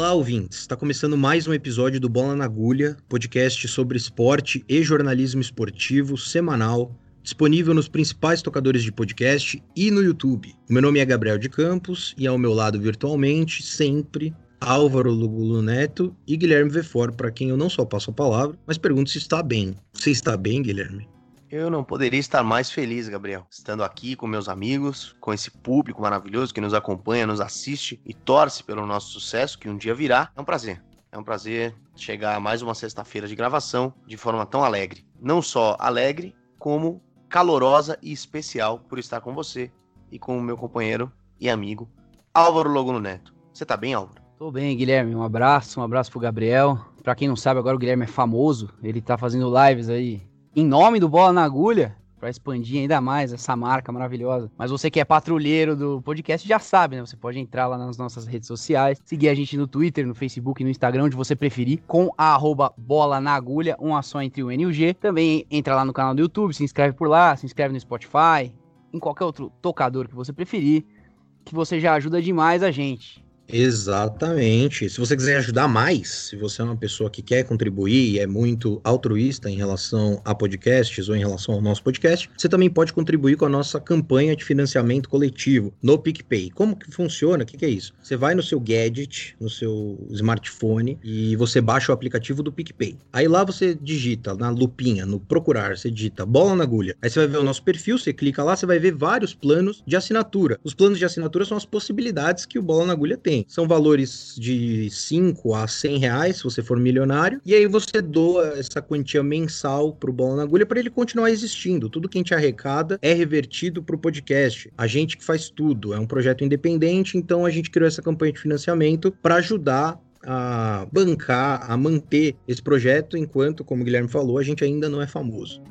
Olá, ouvintes! Está começando mais um episódio do Bola na Agulha, podcast sobre esporte e jornalismo esportivo semanal, disponível nos principais tocadores de podcast e no YouTube. O meu nome é Gabriel de Campos e ao meu lado virtualmente, sempre, Álvaro Lugulo Neto e Guilherme Vefor, para quem eu não só passo a palavra, mas pergunto se está bem. Você está bem, Guilherme? Eu não poderia estar mais feliz, Gabriel, estando aqui com meus amigos, com esse público maravilhoso que nos acompanha, nos assiste e torce pelo nosso sucesso que um dia virá. É um prazer. É um prazer chegar a mais uma sexta-feira de gravação de forma tão alegre. Não só alegre, como calorosa e especial por estar com você e com o meu companheiro e amigo Álvaro Loguno Neto. Você tá bem, Álvaro? Tô bem, Guilherme. Um abraço, um abraço pro Gabriel. Pra quem não sabe, agora o Guilherme é famoso. Ele tá fazendo lives aí em nome do Bola na Agulha, para expandir ainda mais essa marca maravilhosa. Mas você que é patrulheiro do podcast já sabe, né? Você pode entrar lá nas nossas redes sociais, seguir a gente no Twitter, no Facebook, no Instagram, onde você preferir, com a arroba bola na agulha, uma só entre o N e o G. Também entra lá no canal do YouTube, se inscreve por lá, se inscreve no Spotify, em qualquer outro tocador que você preferir, que você já ajuda demais a gente. Exatamente. Se você quiser ajudar mais, se você é uma pessoa que quer contribuir e é muito altruísta em relação a podcasts ou em relação ao nosso podcast, você também pode contribuir com a nossa campanha de financiamento coletivo no PicPay. Como que funciona? O que, que é isso? Você vai no seu gadget, no seu smartphone e você baixa o aplicativo do PicPay. Aí lá você digita na lupinha, no procurar, você digita bola na agulha. Aí você vai ver o nosso perfil, você clica lá, você vai ver vários planos de assinatura. Os planos de assinatura são as possibilidades que o bola na agulha tem. São valores de 5 a 100 reais, se você for milionário. E aí você doa essa quantia mensal pro Bola na Agulha para ele continuar existindo. Tudo que a gente arrecada é revertido pro podcast. A gente que faz tudo. É um projeto independente, então a gente criou essa campanha de financiamento para ajudar a bancar, a manter esse projeto, enquanto, como o Guilherme falou, a gente ainda não é famoso.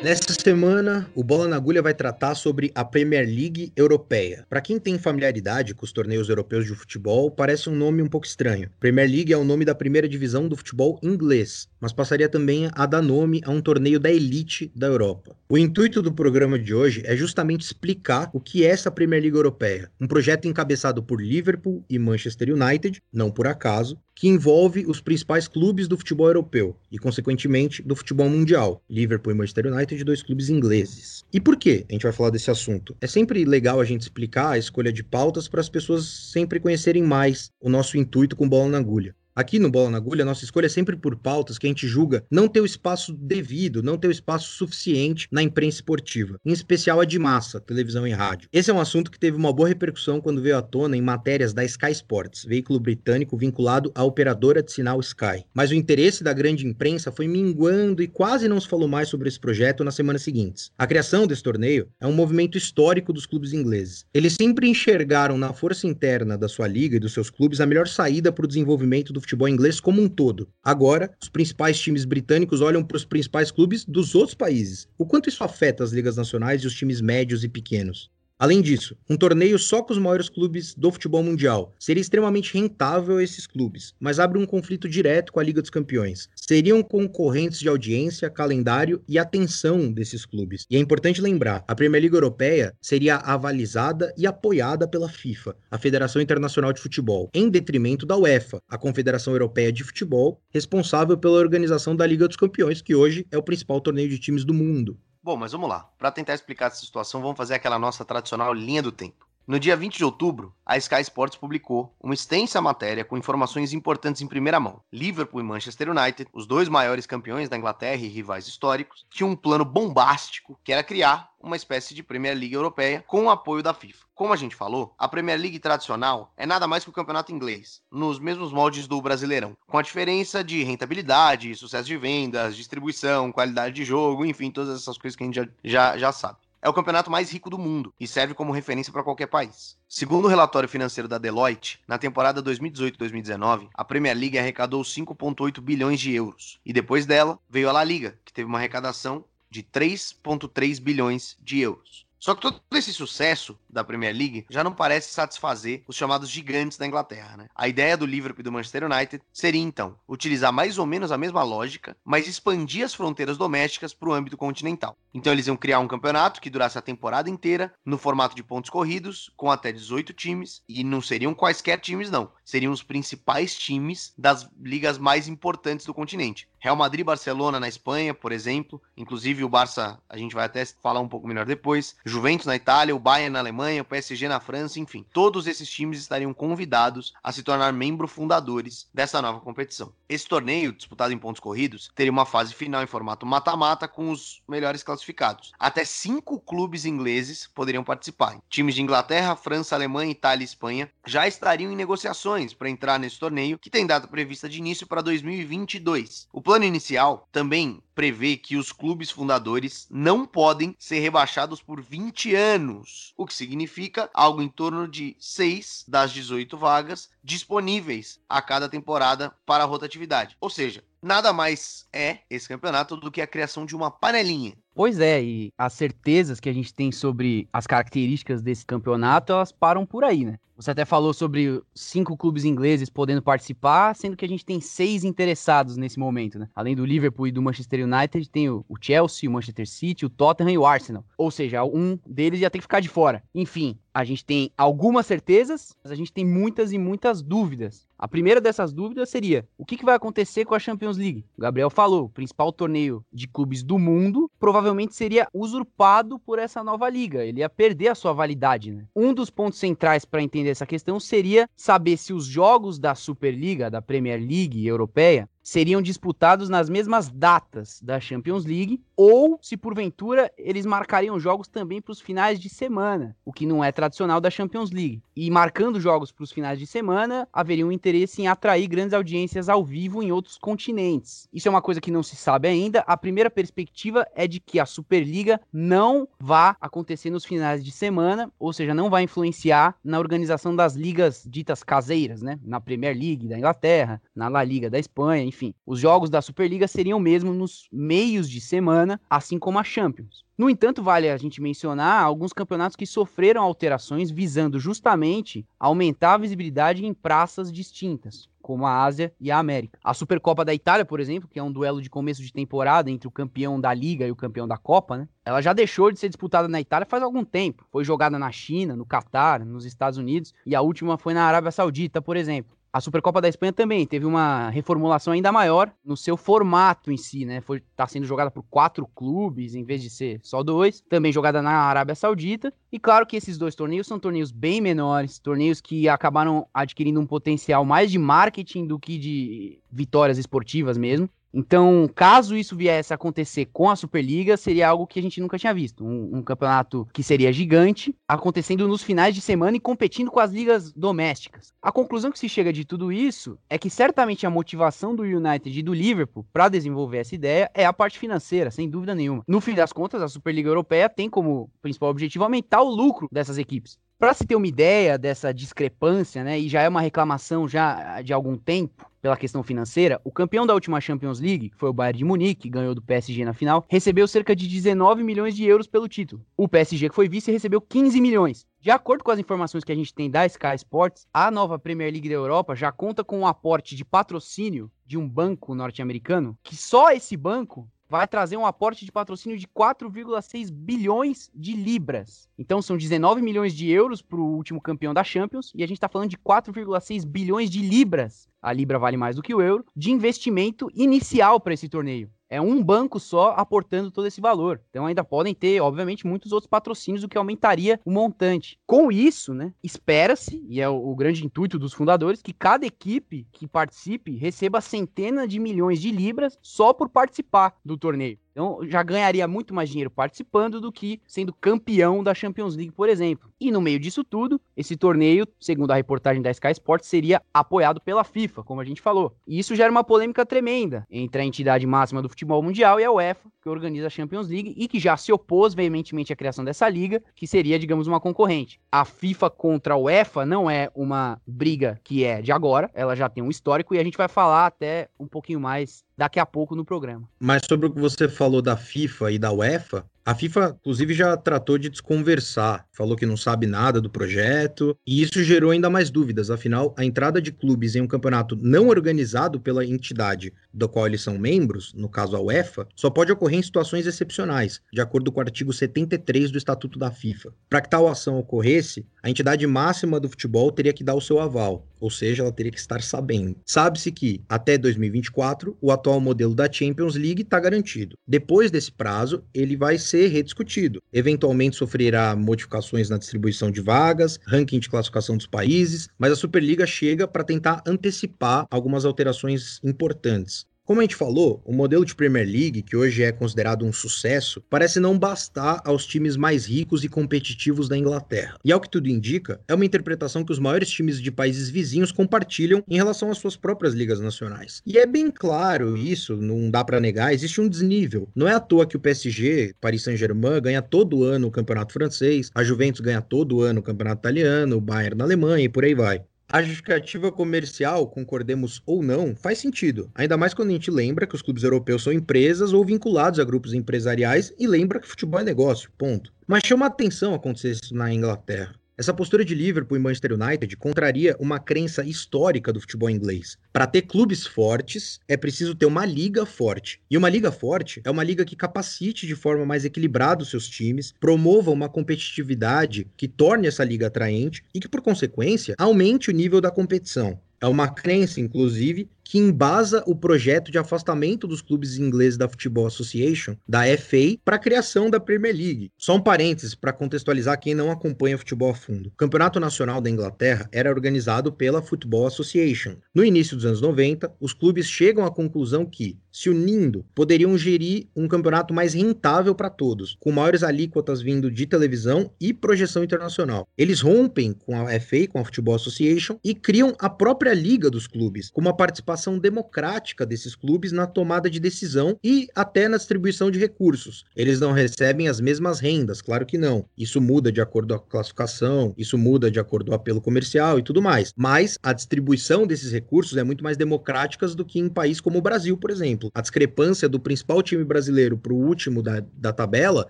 Nesta semana, o Bola na Agulha vai tratar sobre a Premier League Europeia. Para quem tem familiaridade com os torneios europeus de futebol, parece um nome um pouco estranho. Premier League é o nome da primeira divisão do futebol inglês, mas passaria também a dar nome a um torneio da elite da Europa. O intuito do programa de hoje é justamente explicar o que é essa Premier League Europeia, um projeto encabeçado por Liverpool e Manchester United, não por acaso, que envolve os principais clubes do futebol europeu e, consequentemente, do futebol mundial, Liverpool e Manchester United, dois clubes ingleses. E por que a gente vai falar desse assunto? É sempre legal a gente explicar a escolha de pautas para as pessoas sempre conhecerem mais o nosso intuito com bola na agulha. Aqui no Bola na Agulha, nossa escolha é sempre por pautas que a gente julga não ter o espaço devido, não ter o espaço suficiente na imprensa esportiva, em especial a de massa, televisão e rádio. Esse é um assunto que teve uma boa repercussão quando veio à tona em matérias da Sky Sports, veículo britânico vinculado à operadora de sinal Sky. Mas o interesse da grande imprensa foi minguando e quase não se falou mais sobre esse projeto nas semanas seguintes. A criação desse torneio é um movimento histórico dos clubes ingleses. Eles sempre enxergaram na força interna da sua liga e dos seus clubes a melhor saída para o desenvolvimento do futebol inglês como um todo. Agora, os principais times britânicos olham para os principais clubes dos outros países. O quanto isso afeta as ligas nacionais e os times médios e pequenos? Além disso, um torneio só com os maiores clubes do futebol mundial seria extremamente rentável a esses clubes, mas abre um conflito direto com a Liga dos Campeões. Seriam concorrentes de audiência, calendário e atenção desses clubes. E é importante lembrar, a Premier League Europeia seria avalizada e apoiada pela FIFA, a Federação Internacional de Futebol, em detrimento da UEFA, a Confederação Europeia de Futebol, responsável pela organização da Liga dos Campeões, que hoje é o principal torneio de times do mundo. Bom, mas vamos lá. Para tentar explicar essa situação, vamos fazer aquela nossa tradicional linha do tempo. No dia 20 de outubro, a Sky Sports publicou uma extensa matéria com informações importantes em primeira mão. Liverpool e Manchester United, os dois maiores campeões da Inglaterra e rivais históricos, tinham um plano bombástico que era criar uma espécie de Premier League europeia com o apoio da FIFA. Como a gente falou, a Premier League tradicional é nada mais que o campeonato inglês, nos mesmos moldes do Brasileirão, com a diferença de rentabilidade, sucesso de vendas, distribuição, qualidade de jogo, enfim, todas essas coisas que a gente já, já, já sabe é o campeonato mais rico do mundo e serve como referência para qualquer país. Segundo o relatório financeiro da Deloitte, na temporada 2018-2019, a Premier League arrecadou 5,8 bilhões de euros. E depois dela, veio a La Liga, que teve uma arrecadação de 3,3 bilhões de euros. Só que todo esse sucesso da Premier League já não parece satisfazer os chamados gigantes da Inglaterra, né? A ideia do Liverpool e do Manchester United seria então utilizar mais ou menos a mesma lógica, mas expandir as fronteiras domésticas para o âmbito continental. Então eles iam criar um campeonato que durasse a temporada inteira no formato de pontos corridos, com até 18 times, e não seriam quaisquer times não, seriam os principais times das ligas mais importantes do continente. Real Madrid, Barcelona na Espanha, por exemplo, inclusive o Barça, a gente vai até falar um pouco melhor depois. Juventus na Itália, o Bayern na Alemanha, o PSG na França, enfim, todos esses times estariam convidados a se tornar membros fundadores dessa nova competição. Esse torneio, disputado em pontos corridos, teria uma fase final em formato mata-mata com os melhores classificados. Até cinco clubes ingleses poderiam participar. Times de Inglaterra, França, Alemanha, Itália e Espanha já estariam em negociações para entrar nesse torneio, que tem data prevista de início para 2022. O plano inicial também prevê que os clubes fundadores não podem ser rebaixados por 20 anos, o que significa algo em torno de 6 das 18 vagas disponíveis a cada temporada para a rotatividade. Ou seja, nada mais é esse campeonato do que a criação de uma panelinha. Pois é, e as certezas que a gente tem sobre as características desse campeonato, elas param por aí, né? Você até falou sobre cinco clubes ingleses podendo participar, sendo que a gente tem seis interessados nesse momento, né? Além do Liverpool e do Manchester United, tem o Chelsea, o Manchester City, o Tottenham e o Arsenal. Ou seja, um deles ia ter que ficar de fora. Enfim, a gente tem algumas certezas, mas a gente tem muitas e muitas dúvidas. A primeira dessas dúvidas seria: o que, que, vai acontecer com a Champions League? O Gabriel falou, o principal torneio de clubes do mundo provavelmente seria usurpado por essa nova liga. Ele ia perder a sua validade. Né? Um dos pontos centrais para entender essa questão seria saber se os jogos da Superliga, da Premier League europeia, seriam disputados nas mesmas datas da Champions League, ou se porventura eles marcariam jogos também para os finais de semana, o que não é tradicional da Champions League. E marcando jogos para os finais de semana, haveria um interesse em atrair grandes audiências ao vivo em outros continentes. Isso é uma coisa que não se sabe ainda. A primeira perspectiva é de que a Superliga não vá acontecer nos finais de semana, ou seja, não vai influenciar na organização das ligas ditas caseiras, né? Na Premier League da Inglaterra, na La Liga da Espanha, enfim enfim, os jogos da Superliga seriam mesmo nos meios de semana, assim como a Champions. No entanto, vale a gente mencionar alguns campeonatos que sofreram alterações visando justamente aumentar a visibilidade em praças distintas, como a Ásia e a América. A Supercopa da Itália, por exemplo, que é um duelo de começo de temporada entre o campeão da Liga e o campeão da Copa, né? Ela já deixou de ser disputada na Itália faz algum tempo. Foi jogada na China, no Catar, nos Estados Unidos e a última foi na Arábia Saudita, por exemplo. A Supercopa da Espanha também teve uma reformulação ainda maior no seu formato em si, né? Foi tá sendo jogada por quatro clubes em vez de ser só dois, também jogada na Arábia Saudita. E claro que esses dois torneios são torneios bem menores, torneios que acabaram adquirindo um potencial mais de marketing do que de vitórias esportivas mesmo. Então, caso isso viesse a acontecer com a Superliga, seria algo que a gente nunca tinha visto. Um, um, campeonato que seria gigante, acontecendo nos finais de semana e competindo com as ligas domésticas. A conclusão que se chega de tudo isso é que certamente a motivação do United e do Liverpool para desenvolver essa ideia é a parte financeira, sem dúvida nenhuma. No fim das contas, a Superliga Europeia tem como principal objetivo aumentar o lucro dessas equipes. Para se ter uma ideia dessa discrepância, né, e já é uma reclamação já de algum tempo pela questão financeira, o campeão da última Champions League, que foi o Bayern de Munique, que ganhou do PSG na final, recebeu cerca de 19 milhões de euros pelo título. O PSG, que foi vice, recebeu 15 milhões. De acordo com as informações que a gente tem da Sky Sports, a nova Premier League da Europa já conta com um aporte de patrocínio de um banco norte-americano, que só esse banco vai trazer um aporte de patrocínio de 4,6 bilhões de libras. Então são 19 milhões de euros para o último campeão da Champions e a gente está falando de 4,6 bilhões de libras. A libra vale mais do que o euro de investimento inicial para esse torneio. É um banco só aportando todo esse valor. Então ainda podem ter, obviamente, muitos outros patrocínios, o que aumentaria o montante. Com isso, né, espera-se, e é o, o, grande intuito dos fundadores, que cada equipe que participe receba centenas de milhões de libras só por participar do torneio. Então já ganharia muito mais dinheiro participando do que sendo campeão da Champions League, por exemplo. E no meio disso tudo, esse torneio, segundo a reportagem da Sky Sports, seria apoiado pela FIFA, como a gente falou. E isso gera uma polêmica tremenda entre a entidade máxima do futebol mundial e a UEFA, que organiza a Champions League e que já se opôs veementemente à criação dessa liga, que seria, digamos, uma concorrente. A FIFA contra a UEFA não é uma briga que é de agora, ela já tem um histórico e a gente vai falar até um pouquinho mais daqui a pouco no programa. Mas sobre o que você falou da FIFA e da UEFA, A FIFA, inclusive, já tratou de desconversar, falou que não sabe nada do projeto, e isso gerou ainda mais dúvidas. Afinal, a entrada de clubes em um campeonato não organizado pela entidade da qual eles são membros, no caso a UEFA, só pode ocorrer em situações excepcionais, de acordo com o artigo 73 do Estatuto da FIFA. Para que tal ação ocorresse, a entidade máxima do futebol teria que dar o seu aval, ou seja, ela teria que estar sabendo. Sabe-se que, até 2024, o atual modelo da Champions League está garantido. Depois desse prazo, ele vai ser rediscutido. Eventualmente sofrerá modificações na distribuição de vagas, ranking de classificação dos países, mas a Superliga chega para tentar antecipar algumas alterações importantes. Como a gente falou, o modelo de Premier League, que hoje é considerado um sucesso, parece não bastar aos times mais ricos e competitivos da Inglaterra. E ao que tudo indica, é uma interpretação que os maiores times de países vizinhos compartilham em relação às suas próprias ligas nacionais. E é bem claro isso, não dá para negar, existe um desnível. Não é à toa que o PSG, Paris Saint-Germain, ganha todo ano o campeonato francês, a Juventus ganha todo ano o campeonato italiano, o Bayern na Alemanha e por aí vai. A justificativa comercial, concordemos ou não, faz sentido. Ainda mais quando a gente lembra que os clubes europeus são empresas ou vinculados a grupos empresariais e lembra que futebol é negócio, ponto. Mas chama atenção acontecer isso na Inglaterra. Essa postura de Liverpool e Manchester United contraria uma crença histórica do futebol inglês. Para ter clubes fortes, é preciso ter uma liga forte. E uma liga forte é uma liga que capacite de forma mais equilibrada os seus times, promova uma competitividade que torne essa liga atraente e que, por consequência, aumente o nível da competição. É uma crença, inclusive, que embasa o projeto de afastamento dos clubes ingleses da Football Association, da FA, para a criação da Premier League. Só um parênteses para contextualizar quem não acompanha futebol a fundo. O Campeonato Nacional da Inglaterra era organizado pela Football Association. No início dos anos 90, os clubes chegam à conclusão que, se unindo, poderiam gerir um campeonato mais rentável para todos, com maiores alíquotas vindo de televisão e projeção internacional. Eles rompem com a FA, com a Football Association, e criam a própria liga dos clubes, com uma participação participação democrática desses clubes na tomada de decisão e até na distribuição de recursos. Eles não recebem as mesmas rendas, claro que não. Isso muda de acordo com a classificação, isso muda de acordo com o apelo comercial e tudo mais. Mas a distribuição desses recursos é muito mais democrática do que em um país como o Brasil, por exemplo. A discrepância do principal time brasileiro para o último da, da tabela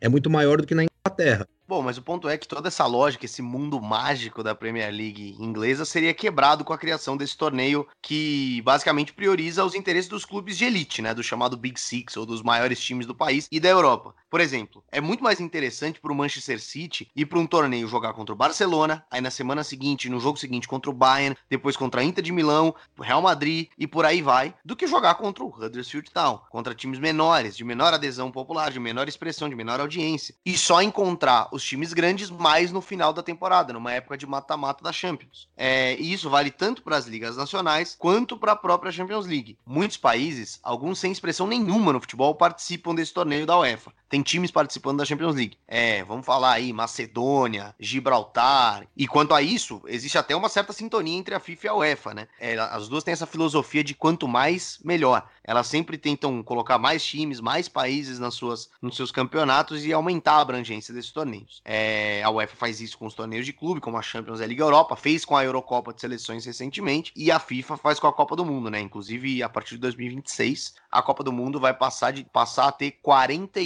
é muito maior do que na Inglaterra. Bom, mas o ponto é que toda essa lógica, esse mundo mágico da Premier League inglesa seria quebrado com a criação desse torneio que basicamente prioriza os interesses dos clubes de elite, né, do chamado Big Six ou dos maiores times do país e da Europa. Por exemplo, é muito mais interessante para o Manchester City ir para um torneio jogar contra o Barcelona, aí na semana seguinte, no jogo seguinte contra o Bayern, depois contra a Inter de Milão, o Real Madrid e por aí vai, do que jogar contra o Huddersfield Town, contra times menores, de menor adesão popular, de menor expressão, de menor audiência. E só encontrar os times grandes mais no final da temporada, numa época de mata-mata da Champions. É, e isso vale tanto para as ligas nacionais quanto para a própria Champions League. Muitos países, alguns sem expressão nenhuma no futebol, participam desse torneio da UEFA. Tem times participando da Champions League. É, vamos falar aí, Macedônia, Gibraltar. E quanto a isso, existe até uma certa sintonia entre a FIFA e a UEFA, né? É, as duas têm essa filosofia de quanto mais, melhor. Elas sempre tentam colocar mais times, mais países nas suas, nos seus campeonatos e aumentar a abrangência desses torneios. É, a UEFA faz isso com os torneios de clube, como a Champions e Liga Europa, fez com a Eurocopa de Seleções recentemente, e a FIFA faz com a Copa do Mundo, né? Inclusive, a partir de 2026, a Copa do Mundo vai passar, de, passar a ter 48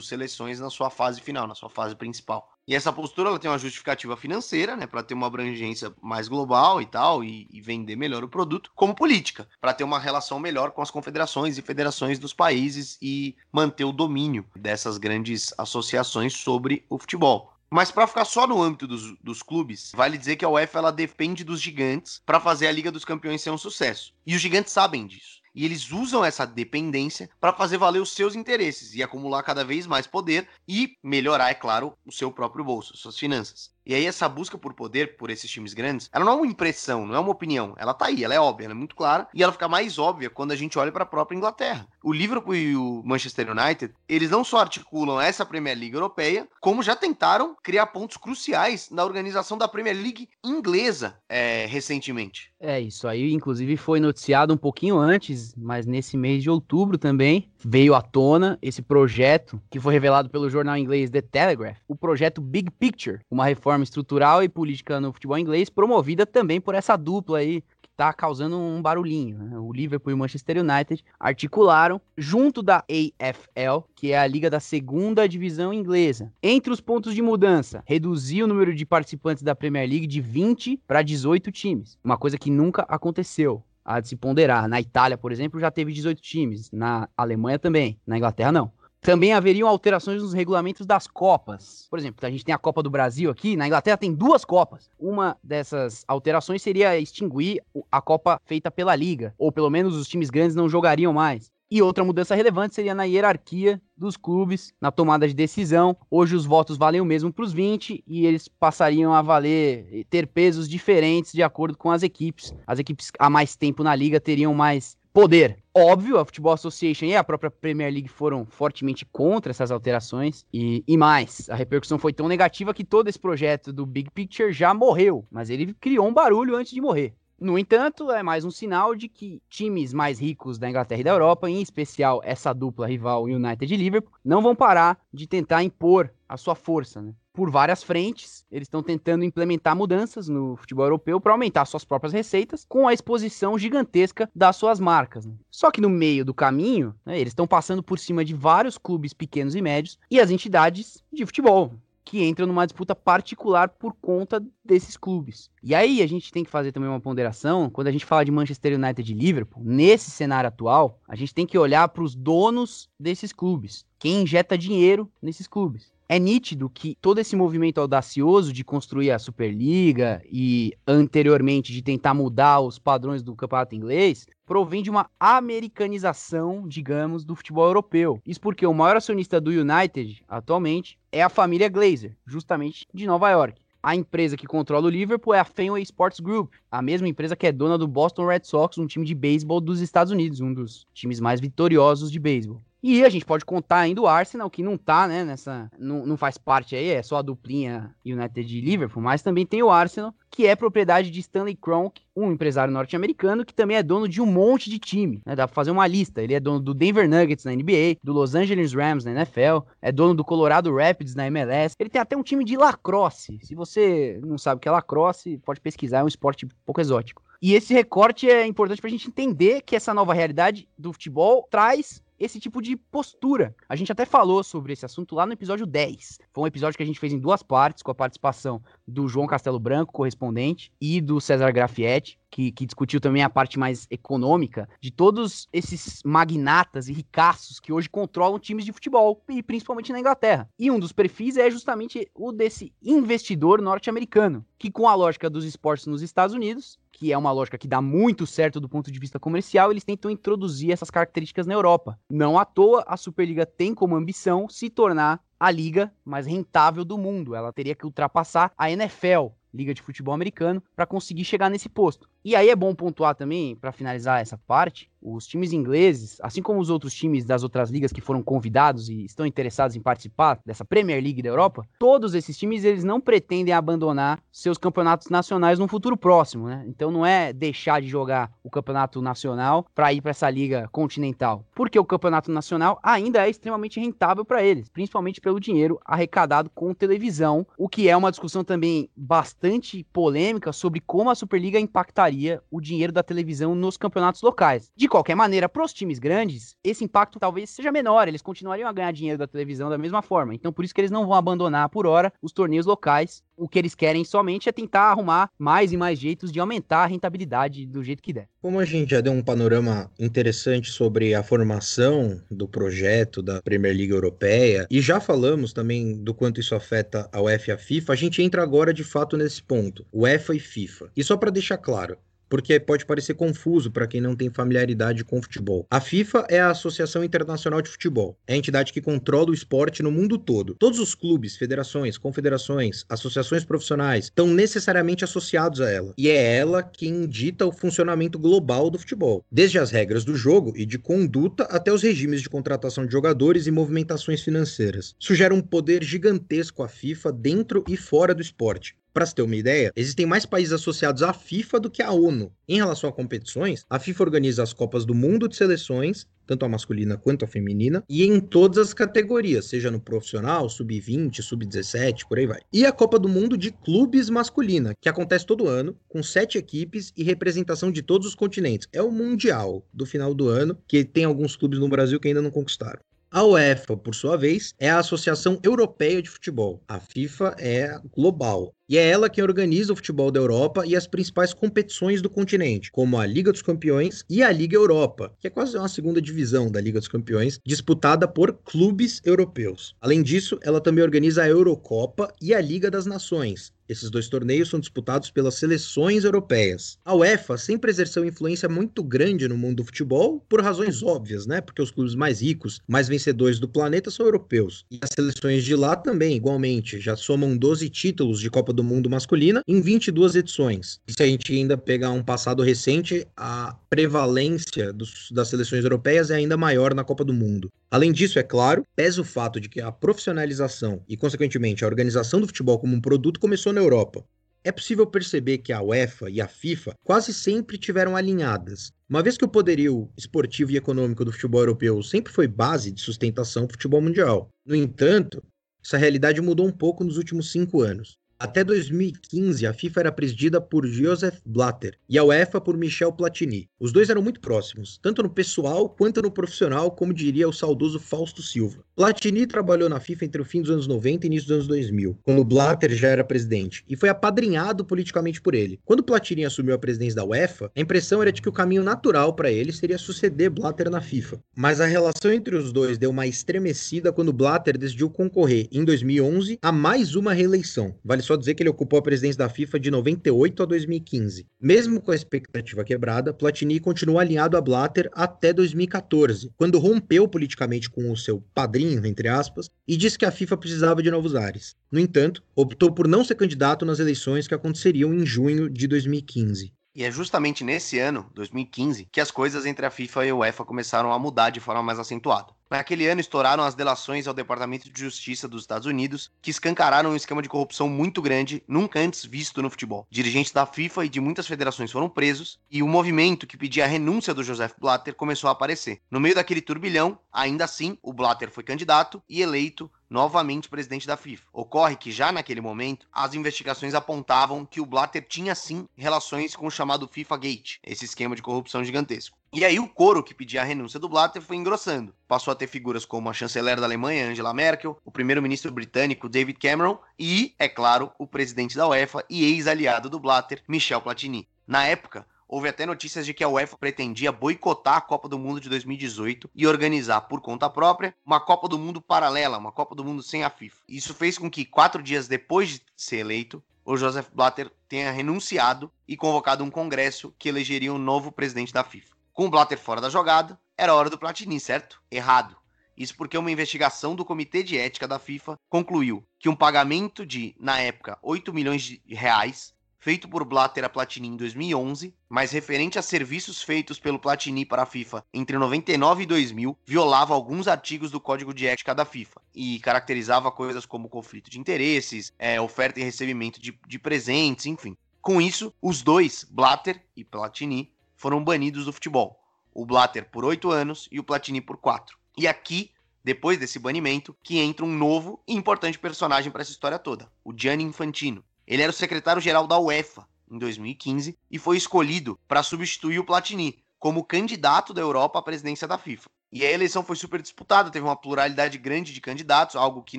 seleções na sua fase final, na sua fase principal. E essa postura ela tem uma justificativa financeira, né, para ter uma abrangência mais global e tal, e, e vender melhor o produto, como política, para ter uma relação melhor com as confederações e federações dos países e manter o domínio dessas grandes associações sobre o futebol. Mas para ficar só no âmbito dos, dos, clubes, vale dizer que a UEFA ela depende dos gigantes para fazer a Liga dos Campeões ser um sucesso. E os gigantes sabem disso e eles usam essa dependência para fazer valer os seus interesses e acumular cada vez mais poder e melhorar, é claro, o seu próprio bolso, suas finanças. E aí essa busca por poder por esses times grandes, ela não é uma impressão, não é uma opinião, ela tá aí, ela é óbvia, ela é muito clara e ela fica mais óbvia quando a gente olha para a própria Inglaterra. O Liverpool e o Manchester United, eles não só articulam essa Premier League europeia, como já tentaram criar pontos cruciais na organização da Premier League inglesa é, recentemente. É, isso aí inclusive foi noticiado um pouquinho antes, mas nesse mês de outubro também veio à tona esse projeto que foi revelado pelo jornal inglês The Telegraph, o projeto Big Picture, uma reforma estrutural e política no futebol inglês, promovida também por essa dupla aí tá causando um barulhinho. Né? O Liverpool e o Manchester United articularam junto da AFL, que é a liga da segunda divisão inglesa. Entre os pontos de mudança, reduzir o número de participantes da Premier League de 20 para 18 times, uma coisa que nunca aconteceu a de se ponderar. Na Itália, por exemplo, já teve 18 times, na Alemanha também, na Inglaterra não. Também haveriam alterações nos regulamentos das Copas. Por exemplo, a gente tem a Copa do Brasil aqui, na Inglaterra tem duas Copas. Uma dessas alterações seria extinguir a Copa feita pela Liga, ou pelo menos os times grandes não jogariam mais. E outra mudança relevante seria na hierarquia dos clubes, na tomada de decisão. Hoje os votos valem o mesmo para os 20 e eles passariam a valer, ter pesos diferentes de acordo com as equipes. As equipes há mais tempo na liga teriam mais poder. Óbvio, a Football Association e a própria Premier League foram fortemente contra essas alterações e, e mais, a repercussão foi tão negativa que todo esse projeto do Big Picture já morreu, mas ele criou um barulho antes de morrer. No entanto, é mais um sinal de que times mais ricos da Inglaterra e da Europa, em especial essa dupla rival United e Liverpool, não vão parar de tentar impor a sua força, né? Por várias frentes, eles estão tentando implementar mudanças no futebol europeu para aumentar suas próprias receitas com a exposição gigantesca das suas marcas. Né? Só que no meio do caminho, né, eles estão passando por cima de vários clubes pequenos e médios e as entidades de futebol que entram numa disputa particular por conta desses clubes. E aí a gente tem que fazer também uma ponderação, quando a gente fala de Manchester United e Liverpool, nesse cenário atual, a gente tem que olhar para os donos desses clubes, quem injeta dinheiro nesses clubes é nítido que todo esse movimento audacioso de construir a Superliga e anteriormente de tentar mudar os padrões do campeonato inglês provém de uma americanização, digamos, do futebol europeu. Isso porque o maior acionista do United atualmente é a família Glazer, justamente de Nova York. A empresa que controla o Liverpool é a Fenway Sports Group, a mesma empresa que é dona do Boston Red Sox, um time de beisebol dos Estados Unidos, um dos times mais vitoriosos de beisebol. E a gente pode contar ainda o Arsenal, que não tá, né, nessa. Não, não faz parte aí, é só a duplinha United e Liverpool, mas também tem o Arsenal, que é propriedade de Stanley Kroenke, um empresário norte-americano que também é dono de um monte de time. Né? Dá pra fazer uma lista. Ele é dono do Denver Nuggets na NBA, do Los Angeles Rams na NFL, é dono do Colorado Rapids na MLS. Ele tem até um time de lacrosse. Se você não sabe o que é lacrosse, pode pesquisar, é um esporte pouco exótico. E esse recorte é importante pra gente entender que essa nova realidade do futebol traz esse tipo de postura. A gente até falou sobre esse assunto lá no episódio 10. Foi um episódio que a gente fez em duas partes, com a participação do João Castelo Branco, correspondente, e do César Grafietti, que, que, discutiu também a parte mais econômica de todos esses magnatas e ricaços que hoje controlam times de futebol, e principalmente na Inglaterra. E um dos perfis é justamente o desse investidor norte-americano, que com a lógica dos esportes nos Estados Unidos, que é uma lógica que dá muito certo do ponto de vista comercial, eles tentam introduzir essas características na Europa. Não à toa, a Superliga tem como ambição se tornar a liga mais rentável do mundo. Ela teria que ultrapassar a NFL, Liga de Futebol Americano, para conseguir chegar nesse posto. E aí é bom pontuar também, para finalizar essa parte, os times ingleses, assim como os outros times das outras ligas que foram convidados e estão interessados em participar dessa Premier League da Europa, todos esses times eles não pretendem abandonar seus campeonatos nacionais no futuro próximo, né? Então não é deixar de jogar o campeonato nacional para ir para essa liga continental, porque o campeonato nacional ainda é extremamente rentável para eles, principalmente pelo dinheiro arrecadado com televisão, o que é uma discussão também bastante polêmica sobre como a Superliga impactaria o dinheiro da televisão nos campeonatos locais. De qualquer maneira, para os times grandes, esse impacto talvez seja menor, eles continuariam a ganhar dinheiro da televisão da mesma forma. Então, por isso que eles não vão abandonar por hora os torneios locais. O que eles querem somente é tentar arrumar mais e mais jeitos de aumentar a rentabilidade do jeito que der. Como a gente já deu um panorama interessante sobre a formação do projeto da Premier League Europeia e já falamos também do quanto isso afeta a UEFA e a FIFA, a gente entra agora de fato nesse ponto, UEFA e FIFA. E só para deixar claro, porque pode parecer confuso para quem não tem familiaridade com futebol. A FIFA é a Associação Internacional de Futebol, é a entidade que controla o esporte no mundo todo. Todos os clubes, federações, confederações, associações profissionais estão necessariamente associados a ela, e é ela quem dita o funcionamento global do futebol, desde as regras do jogo e de conduta até os regimes de contratação de jogadores e movimentações financeiras. Isso gera um poder gigantesco à FIFA dentro e fora do esporte. Para se ter uma ideia, existem mais países associados à FIFA do que à ONU. Em relação a competições, a FIFA organiza as Copas do Mundo de Seleções tanto a masculina quanto a feminina, e em todas as categorias, seja no profissional, sub-20, sub-17, por aí vai. E a Copa do Mundo de Clubes masculina, que acontece todo ano, com sete equipes e representação de todos os continentes. É o Mundial do final do ano, que tem alguns clubes no Brasil que ainda não conquistaram. A UEFA, por sua vez, é a Associação Europeia de Futebol. A FIFA é global. E é ela quem organiza o futebol da Europa e as principais competições do continente, como a Liga dos Campeões e a Liga Europa, que é quase uma segunda divisão da Liga dos Campeões, disputada por clubes europeus. Além disso, ela também organiza a Eurocopa e a Liga das Nações, esses dois torneios são disputados pelas seleções europeias. A UEFA sempre exerceu influência muito grande no mundo do futebol, por razões óbvias, né? Porque os clubes mais ricos, mais vencedores do planeta são europeus. E as seleções de lá também, igualmente, já somam 12 títulos de Copa do Mundo masculina em 22 edições. E se a gente ainda pegar um passado recente, a prevalência dos, das seleções europeias é ainda maior na Copa do Mundo. Além disso, é claro, pesa o fato de que a profissionalização e, consequentemente, a organização do futebol como um produto começou na Europa. É possível perceber que a UEFA e a FIFA quase sempre tiveram alinhadas. Uma vez que o poderio esportivo e econômico do futebol europeu sempre foi base de sustentação do futebol mundial. No entanto, essa realidade mudou um pouco nos últimos cinco anos. Até 2015, a FIFA era presidida por Joseph Blatter e a UEFA por Michel Platini. Os dois eram muito próximos, tanto no pessoal quanto no profissional, como diria o saudoso Fausto Silva. Platini trabalhou na FIFA entre o fim dos anos 90 e início dos anos 2000, quando Blatter já era presidente, e foi apadrinhado politicamente por ele. Quando Platini assumiu a presidência da UEFA, a impressão era de que o caminho natural para ele seria suceder Blatter na FIFA. Mas a relação entre os dois deu uma estremecida quando Blatter decidiu concorrer, em 2011, a mais uma reeleição. Vale só só dizer que ele ocupou a presidência da FIFA de 98 a 2015. Mesmo com a expectativa quebrada, Platini continuou alinhado a Blatter até 2014, quando rompeu politicamente com o seu padrinho, entre aspas, e disse que a FIFA precisava de novos ares. No entanto, optou por não ser candidato nas eleições que aconteceriam em junho de 2015. E é justamente nesse ano, 2015, que as coisas entre a FIFA e a UEFA começaram a mudar de forma mais acentuada. Naquele ano estouraram as delações ao Departamento de Justiça dos Estados Unidos, que escancararam um esquema de corrupção muito grande, nunca antes visto no futebol. Dirigentes da FIFA e de muitas federações foram presos, e o movimento que pedia a renúncia do Joseph Blatter começou a aparecer. No meio daquele turbilhão, ainda assim, o Blatter foi candidato e eleito novamente presidente da FIFA. Ocorre que já naquele momento, as investigações apontavam que o Blatter tinha sim relações com o chamado FIFA Gate, esse esquema de corrupção gigantesco. E aí o coro que pedia a renúncia do Blatter foi engrossando. Passou a ter figuras como a chanceler da Alemanha, Angela Merkel, o primeiro-ministro britânico David Cameron e, é claro, o presidente da UEFA e ex-aliado do Blatter, Michel Platini. Na época, Houve até notícias de que a UEFA pretendia boicotar a Copa do Mundo de 2018 e organizar por conta própria uma Copa do Mundo paralela, uma Copa do Mundo sem a FIFA. Isso fez com que, quatro dias depois de ser eleito, o Joseph Blatter tenha renunciado e convocado um congresso que elegeria um novo presidente da FIFA. Com o Blatter fora da jogada, era hora do Platini, certo? Errado. Isso porque uma investigação do Comitê de Ética da FIFA concluiu que um pagamento de, na época, 8 milhões de reais feito por Blatter a Platini em 2011, mas referente a serviços feitos pelo Platini para a FIFA entre 99 e 2000, violava alguns artigos do Código de Ética da FIFA e caracterizava coisas como conflito de interesses, é, oferta e recebimento de, de presentes, enfim. Com isso, os dois, Blatter e Platini, foram banidos do futebol. O Blatter por oito anos e o Platini por quatro. E aqui depois desse banimento, que entra um novo e importante personagem para essa história toda, o Gianni Infantino, ele era o secretário-geral da UEFA em 2015 e foi escolhido para substituir o Platini como candidato da Europa à presidência da FIFA. E a eleição foi super disputada, teve uma pluralidade grande de candidatos, algo que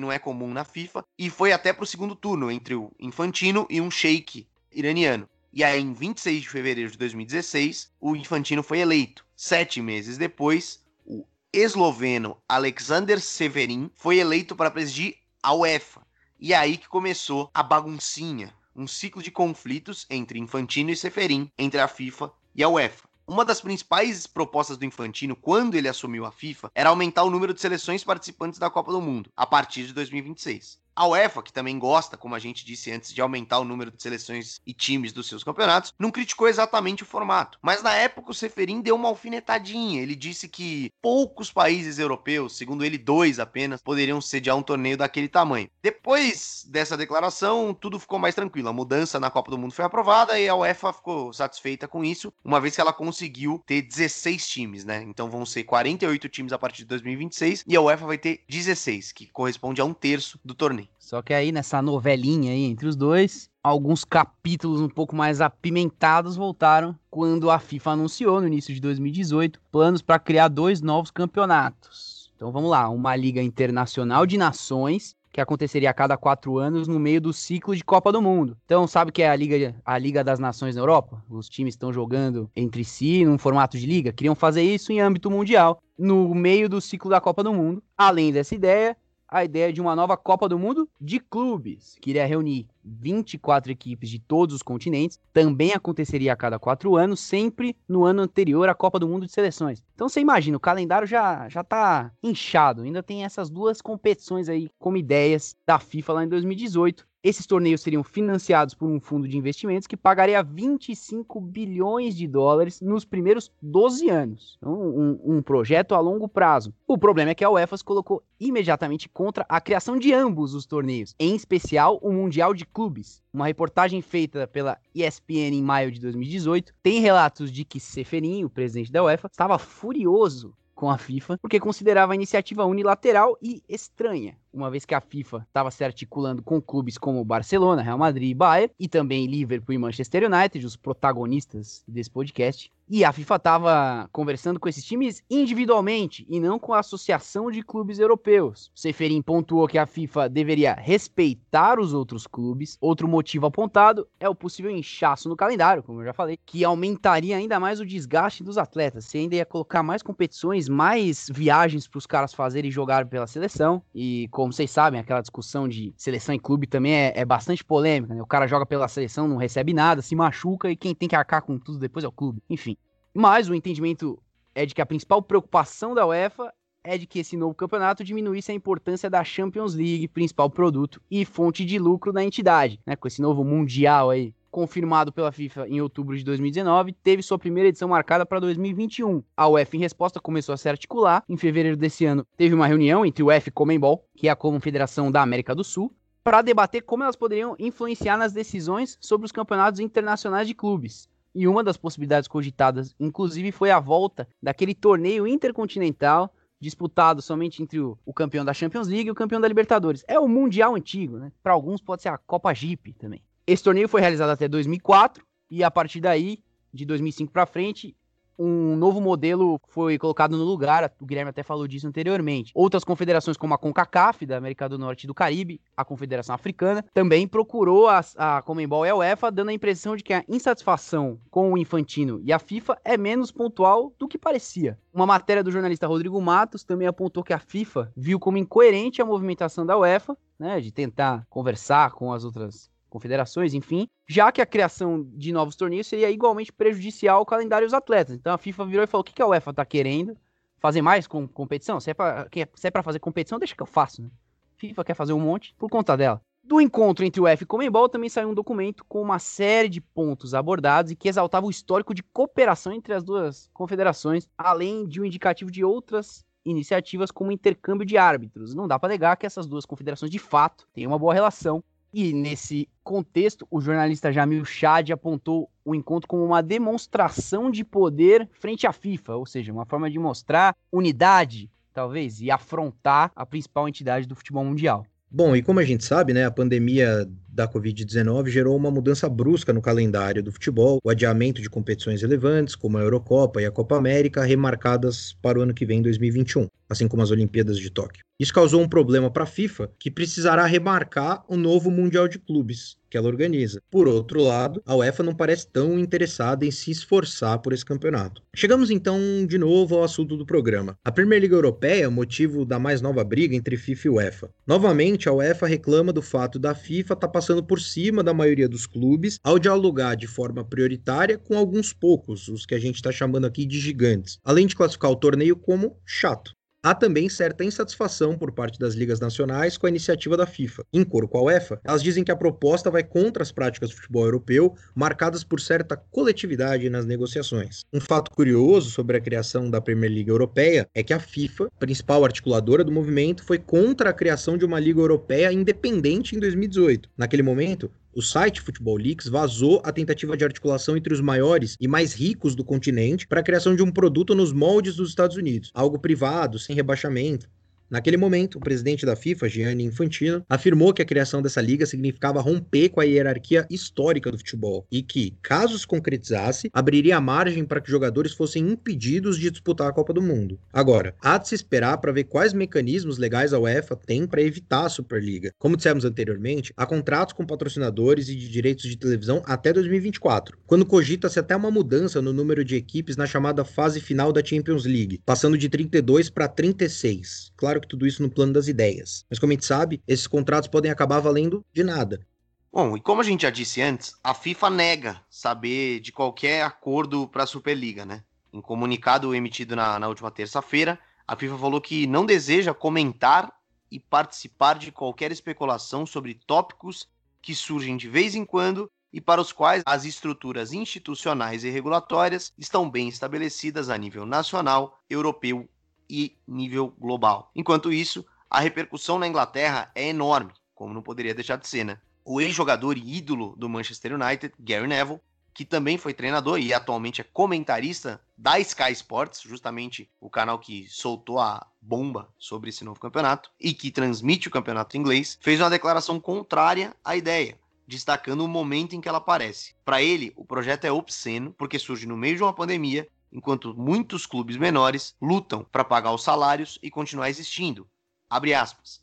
não é comum na FIFA, e foi até para o segundo turno entre o Infantino e um sheik iraniano. E aí, em 26 de fevereiro de 2016, o Infantino foi eleito. Sete meses depois, o esloveno Alexander Severin foi eleito para presidir a UEFA. E é aí que começou a baguncinha, um ciclo de conflitos entre Infantino e Seferin, entre a FIFA e a UEFA. Uma das principais propostas do Infantino quando ele assumiu a FIFA era aumentar o número de seleções participantes da Copa do Mundo a partir de 2026. A UEFA, que também gosta, como a gente disse antes, de aumentar o número de seleções e times dos seus campeonatos, não criticou exatamente o formato. Mas na época o Seferin deu uma alfinetadinha. Ele disse que poucos países europeus, segundo ele dois apenas, poderiam sediar um torneio daquele tamanho. Depois dessa declaração, tudo ficou mais tranquilo. A mudança na Copa do Mundo foi aprovada e a UEFA ficou satisfeita com isso, uma vez que ela conseguiu ter 16 times, né? Então vão ser 48 times a partir de 2026 e a UEFA vai ter 16, que corresponde a um terço do torneio. Só que aí nessa novelinha aí entre os dois, alguns capítulos um pouco mais apimentados voltaram quando a FIFA anunciou no início de 2018 planos para criar dois novos campeonatos. Então vamos lá, uma liga internacional de nações que aconteceria a cada quatro anos no meio do ciclo de Copa do Mundo. Então, sabe que é a Liga, a Liga das Nações na Europa? Os times estão jogando entre si num formato de liga. Queriam fazer isso em âmbito mundial, no meio do ciclo da Copa do Mundo. Além dessa ideia, a ideia de uma nova Copa do Mundo de clubes, que iria reunir 24 equipes de todos os continentes, também aconteceria a cada quatro anos, sempre no ano anterior à Copa do Mundo de Seleções. Então você imagina, o calendário já, já tá inchado, ainda tem essas duas competições aí como ideias da FIFA lá em 2018. Esses torneios seriam financiados por um fundo de investimentos que pagaria 25 bilhões de dólares nos primeiros 12 anos. Então, um, um, projeto a longo prazo. O problema é que a UEFA se colocou imediatamente contra a criação de ambos os torneios, em especial o Mundial de Clubes. Uma reportagem feita pela ESPN em maio de 2018 tem relatos de que Seferin, o presidente da UEFA, estava furioso com a FIFA, porque considerava a iniciativa unilateral e estranha, uma vez que a FIFA estava se articulando com clubes como Barcelona, Real Madrid e Bayern, e também Liverpool e Manchester United, os protagonistas desse podcast. E a FIFA estava conversando com esses times individualmente e não com a Associação de Clubes Europeus. Seferin pontuou que a FIFA deveria respeitar os outros clubes. Outro motivo apontado é o possível inchaço no calendário, como eu já falei, que aumentaria ainda mais o desgaste dos atletas. Você ainda ia colocar mais competições, mais viagens para os caras fazerem jogar pela seleção. E como vocês sabem, aquela discussão de seleção e clube também é, é bastante polêmica. Né? O cara joga pela seleção, não recebe nada, se machuca e quem tem que arcar com tudo depois é o clube. Enfim. Mas o entendimento é de que a principal preocupação da UEFA é de que esse novo campeonato diminuísse a importância da Champions League, principal produto e fonte de lucro da entidade, né? Com esse novo mundial aí confirmado pela FIFA em outubro de 2019, teve sua primeira edição marcada para 2021. A UEFA, em resposta, começou a se articular. Em fevereiro desse ano, teve uma reunião entre o UEFA e Comembol, que é a Confederação da América do Sul, para debater como elas poderiam influenciar nas decisões sobre os campeonatos internacionais de clubes. E uma das possibilidades cogitadas, inclusive, foi a volta daquele torneio intercontinental disputado somente entre o, o, campeão da Champions League e o campeão da Libertadores. É o Mundial antigo, né? Para alguns pode ser a Copa Jeep também. Esse torneio foi realizado até 2004 e a partir daí, de 2005 para frente, um novo modelo foi colocado no lugar, o Guilherme até falou disso anteriormente. Outras confederações, como a CONCACAF, da América do Norte e do Caribe, a Confederação Africana, também procurou a, a Comembol e a UEFA, dando a impressão de que a insatisfação com o Infantino e a FIFA é menos pontual do que parecia. Uma matéria do jornalista Rodrigo Matos também apontou que a FIFA viu como incoerente a movimentação da UEFA, né, de tentar conversar com as outras confederações, enfim, já que a criação de novos torneios seria igualmente prejudicial ao calendário dos atletas. Então a FIFA virou e falou: o que, que a UEFA está querendo? Fazer mais com competição? Se é para é fazer competição, deixa que eu faço. Né? FIFA quer fazer um monte por conta dela. Do encontro entre o UEFA e o Comembol também saiu um documento com uma série de pontos abordados e que exaltava o histórico de cooperação entre as duas confederações, além de um indicativo de outras iniciativas como intercâmbio de árbitros. Não dá para negar que essas duas confederações de fato têm uma boa relação e nesse contexto, o jornalista Jamil Chad apontou o encontro como uma demonstração de poder frente à FIFA, ou seja, uma forma de mostrar unidade, talvez, e afrontar a principal entidade do futebol mundial. Bom, e como a gente sabe, né, a pandemia da Covid-19 gerou uma mudança brusca no calendário do futebol, o adiamento de competições relevantes, como a Eurocopa e a Copa América, remarcadas para o ano que vem, 2021, assim como as Olimpíadas de Tóquio. Isso causou um problema para a FIFA, que precisará remarcar o novo Mundial de Clubes, que ela organiza. Por outro lado, a UEFA não parece tão interessada em se esforçar por esse campeonato. Chegamos então de novo ao assunto do programa. A Premier League Europeia motivo da mais nova briga entre FIFA e UEFA. Novamente, a UEFA reclama do fato da FIFA estar tá passando por cima da maioria dos clubes ao dialogar de forma prioritária com alguns poucos, os que a gente está chamando aqui de gigantes, além de classificar o torneio como chato. Há também certa insatisfação por parte das ligas nacionais com a iniciativa da FIFA. Em coro com a UEFA, elas dizem que a proposta vai contra as práticas do futebol europeu, marcadas por certa coletividade nas negociações. Um fato curioso sobre a criação da Premier League Europeia é que a FIFA, principal articuladora do movimento, foi contra a criação de uma liga europeia independente em 2018. Naquele momento, o site Futebol Leaks vazou a tentativa de articulação entre os maiores e mais ricos do continente para a criação de um produto nos moldes dos Estados Unidos, algo privado, sem rebaixamento. Naquele momento, o presidente da FIFA, Gianni Infantino, afirmou que a criação dessa liga significava romper com a hierarquia histórica do futebol e que, caso se concretizasse, abriria margem para que jogadores fossem impedidos de disputar a Copa do Mundo. Agora, há de se esperar para ver quais mecanismos legais a UEFA tem para evitar a Superliga. Como dissemos anteriormente, há contratos com patrocinadores e de direitos de televisão até 2024, quando cogita-se até uma mudança no número de equipes na chamada fase final da Champions League, passando de 32 para 36. Claro tudo isso no plano das ideias. Mas como a gente sabe, esses contratos podem acabar valendo de nada. Bom, e como a gente já disse antes, a FIFA nega saber de qualquer acordo para a Superliga, né? Em comunicado emitido na, na última terça-feira, a FIFA falou que não deseja comentar e participar de qualquer especulação sobre tópicos que surgem de vez em quando e para os quais as estruturas institucionais e regulatórias estão bem estabelecidas a nível nacional, europeu e nível global. Enquanto isso, a repercussão na Inglaterra é enorme, como não poderia deixar de ser, né? O ex-jogador e ídolo do Manchester United, Gary Neville, que também foi treinador e atualmente é comentarista da Sky Sports, justamente o canal que soltou a bomba sobre esse novo campeonato e que transmite o campeonato inglês, fez uma declaração contrária à ideia, destacando o momento em que ela aparece. Para ele, o projeto é obsceno porque surge no meio de uma pandemia enquanto muitos clubes menores lutam para pagar os salários e continuar existindo.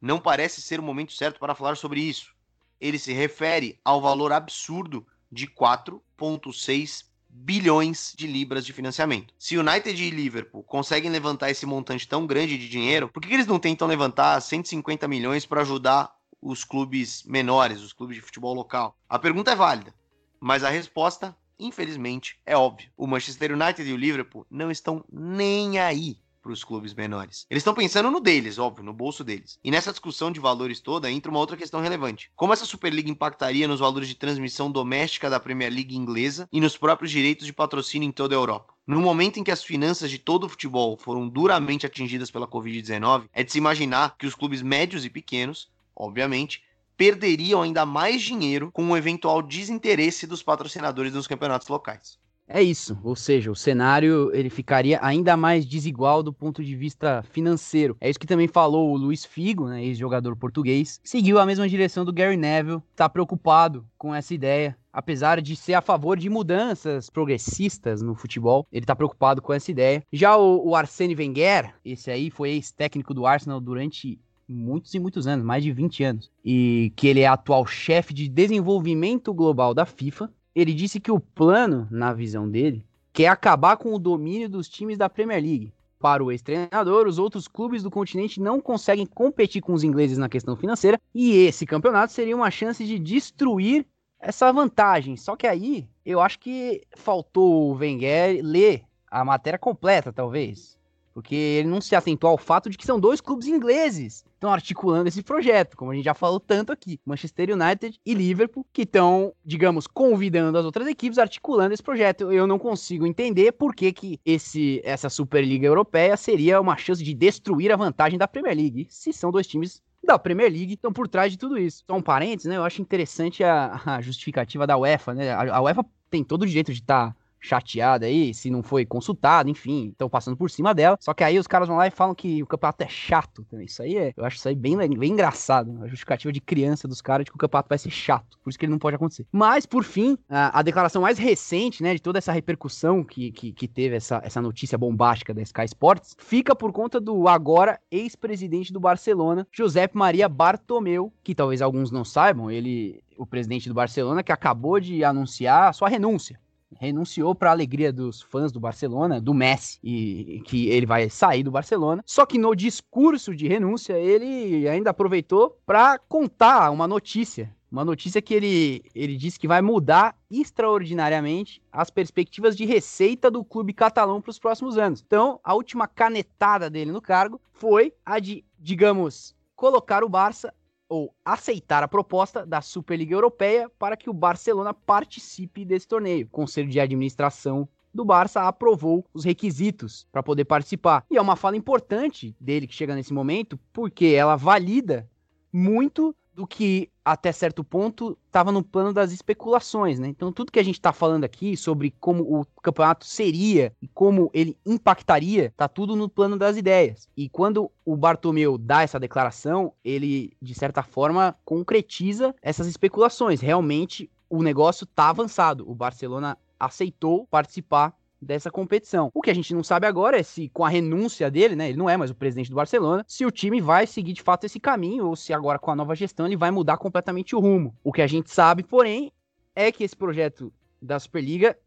Não parece ser o momento certo para falar sobre isso. Ele se refere ao valor absurdo de 4,6 bilhões de libras de financiamento. Se United e Liverpool conseguem levantar esse montante tão grande de dinheiro, por que eles não tentam levantar 150 milhões para ajudar os clubes menores, os clubes de futebol local? A pergunta é válida, mas a resposta infelizmente, é óbvio. O Manchester United e o Liverpool não estão nem aí para os clubes menores. Eles estão pensando no deles, óbvio, no bolso deles. E nessa discussão de valores toda entra uma outra questão relevante. Como essa Superliga impactaria nos valores de transmissão doméstica da Premier League inglesa e nos próprios direitos de patrocínio em toda a Europa? No momento em que as finanças de todo o futebol foram duramente atingidas pela Covid-19, é de se imaginar que os clubes médios e pequenos, obviamente, perderiam ainda mais dinheiro com o eventual desinteresse dos patrocinadores nos campeonatos locais. É isso, ou seja, o cenário ele ficaria ainda mais desigual do ponto de vista financeiro. É isso que também falou o Luiz Figo, né, ex-jogador português, seguiu a mesma direção do Gary Neville, está preocupado com essa ideia. Apesar de ser a favor de mudanças progressistas no futebol, ele está preocupado com essa ideia. Já o, o Arsene Wenger, esse aí foi ex-técnico do Arsenal durante muitos e muitos anos, mais de 20 anos, e que ele é atual chefe de desenvolvimento global da FIFA, ele disse que o plano, na visão dele, quer acabar com o domínio dos times da Premier League. Para o ex-treinador, os outros clubes do continente não conseguem competir com os ingleses na questão financeira, e esse campeonato seria uma chance de destruir essa vantagem. Só que aí, eu acho que faltou o Wenger ler a matéria completa, talvez. Porque ele não se atentou ao fato de que são dois clubes ingleses estão articulando esse projeto, como a gente já falou tanto aqui. Manchester United e Liverpool, que estão, digamos, convidando as outras equipes, articulando esse projeto. Eu não consigo entender por que, que esse, essa Superliga Europeia seria uma chance de destruir a vantagem da Premier League, se são dois times da Premier League estão por trás de tudo isso. Só um parênteses, né? Eu acho interessante a, a justificativa da UEFA, né? A, a UEFA tem todo o direito de estar tá chateada aí, se não foi consultado, enfim, estão passando por cima dela. Só que aí os caras vão lá e falam que o campeonato é chato também. Isso aí é, eu acho isso aí bem, bem engraçado. A justificativa de criança dos caras de que o campeonato vai ser chato. Por isso que ele não pode acontecer. Mas, por fim, a, a declaração mais recente, né, de toda essa repercussão que, que, que teve essa, essa notícia bombástica da Sky Sports, fica por conta do agora ex-presidente do Barcelona, Josep Maria Bartomeu, que talvez alguns não saibam, ele, o presidente do Barcelona, que acabou de anunciar sua renúncia renunciou para a alegria dos fãs do Barcelona, do Messi, e que ele vai sair do Barcelona. Só que no discurso de renúncia, ele ainda aproveitou para contar uma notícia Uma notícia que ele, ele disse que vai mudar extraordinariamente as perspectivas de receita do clube catalão para os próximos anos. Então, a última canetada dele no cargo foi a de, digamos, colocar o Barça ou aceitar a proposta da Superliga Europeia para que o Barcelona participe desse torneio. O Conselho de Administração do Barça aprovou os requisitos para poder participar. E é uma fala importante dele que chega nesse momento, porque ela valida muito do que até certo ponto estava no plano das especulações, né? Então tudo que a gente está falando aqui sobre como o campeonato seria e como ele impactaria, tá tudo no plano das ideias. E quando o Bartomeu dá essa declaração, ele de certa forma concretiza essas especulações. Realmente o negócio tá avançado. O Barcelona aceitou participar dessa competição. O que a gente não sabe agora é se com a renúncia dele, né, ele não é mais o presidente do Barcelona, se o time vai seguir de fato esse caminho ou se agora com a nova gestão ele vai mudar completamente o rumo. O que a gente sabe, porém, é que esse projeto da Superliga,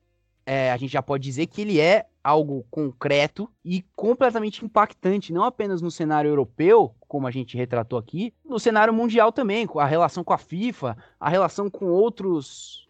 é, a gente já pode dizer que ele é algo concreto e completamente impactante, não apenas no cenário europeu, como a gente retratou aqui, no cenário mundial também, com a relação com a FIFA, a relação com outros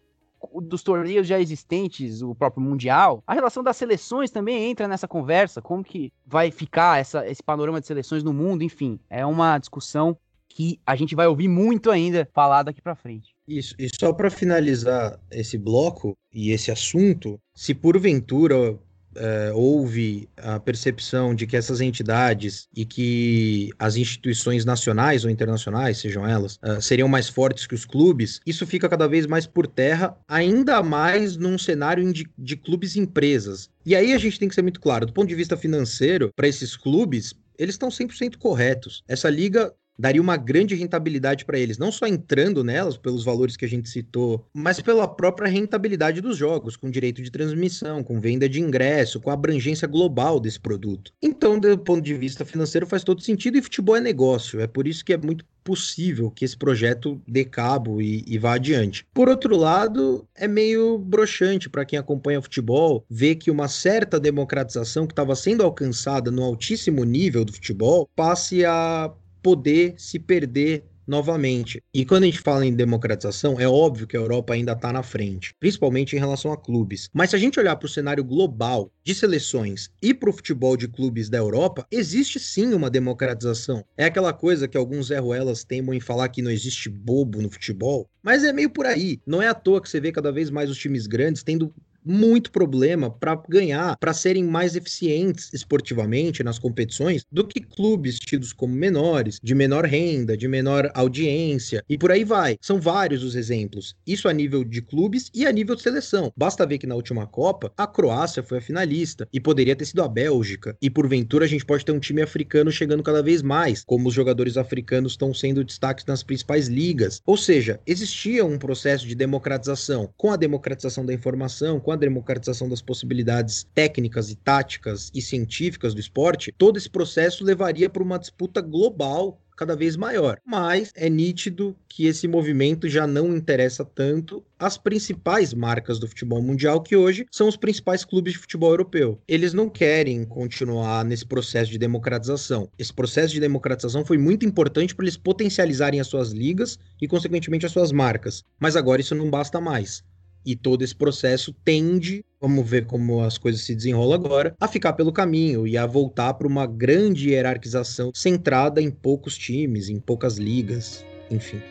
dos torneios já existentes, o próprio Mundial. A relação das seleções também entra nessa conversa, como que vai ficar essa, esse panorama de seleções no mundo, enfim. É uma discussão que a gente vai ouvir muito ainda falar daqui para frente. Isso, e só para finalizar esse bloco e esse assunto, se porventura é, houve a percepção de que essas entidades e que as instituições nacionais ou internacionais, sejam elas, uh, seriam mais fortes que os clubes, isso fica cada vez mais por terra, ainda mais num cenário de, de clubes e empresas. E aí a gente tem que ser muito claro, do ponto de vista financeiro, para esses clubes, eles estão 100% corretos. Essa liga daria uma grande rentabilidade para eles, não só entrando nelas pelos valores que a gente citou, mas pela própria rentabilidade dos jogos, com direito de transmissão, com venda de ingresso, com a abrangência global desse produto. Então, do ponto de vista financeiro, faz todo sentido e futebol é negócio. É por isso que é muito possível que esse projeto dê cabo e, e vá adiante. Por outro lado, é meio broxante para quem acompanha futebol ver que uma certa democratização que estava sendo alcançada no altíssimo nível do futebol passe a poder se perder novamente. E quando a gente fala em democratização, é óbvio que a Europa ainda está na frente, principalmente em relação a clubes. Mas se a gente olhar para o cenário global de seleções e para o futebol de clubes da Europa, existe sim uma democratização. É aquela coisa que alguns Zé Ruelas temam em falar que não existe bobo no futebol, mas é meio por aí. Não é à toa que você vê cada vez mais os times grandes tendo muito problema para ganhar, para serem mais eficientes esportivamente nas competições do que clubes tidos como menores, de menor renda, de menor audiência e por aí vai. São vários os exemplos. Isso a nível de clubes e a nível de seleção. Basta ver que na última Copa a Croácia foi a finalista e poderia ter sido a Bélgica. E porventura a gente pode ter um time africano chegando cada vez mais, como os jogadores africanos estão sendo destaques nas principais ligas. Ou seja, existia um processo de democratização. Com a democratização da informação, com a democratização das possibilidades técnicas e táticas e científicas do esporte, todo esse processo levaria para uma disputa global cada vez maior. Mas é nítido que esse movimento já não interessa tanto às principais marcas do futebol mundial, que hoje são os principais clubes de futebol europeu. Eles não querem continuar nesse processo de democratização. Esse processo de democratização foi muito importante para eles potencializarem as suas ligas e, consequentemente, as suas marcas. Mas agora isso não basta mais. E todo esse processo tende, vamos ver como as coisas se desenrolam agora, a ficar pelo caminho e a voltar para uma grande hierarquização centrada em poucos times, em poucas ligas, enfim.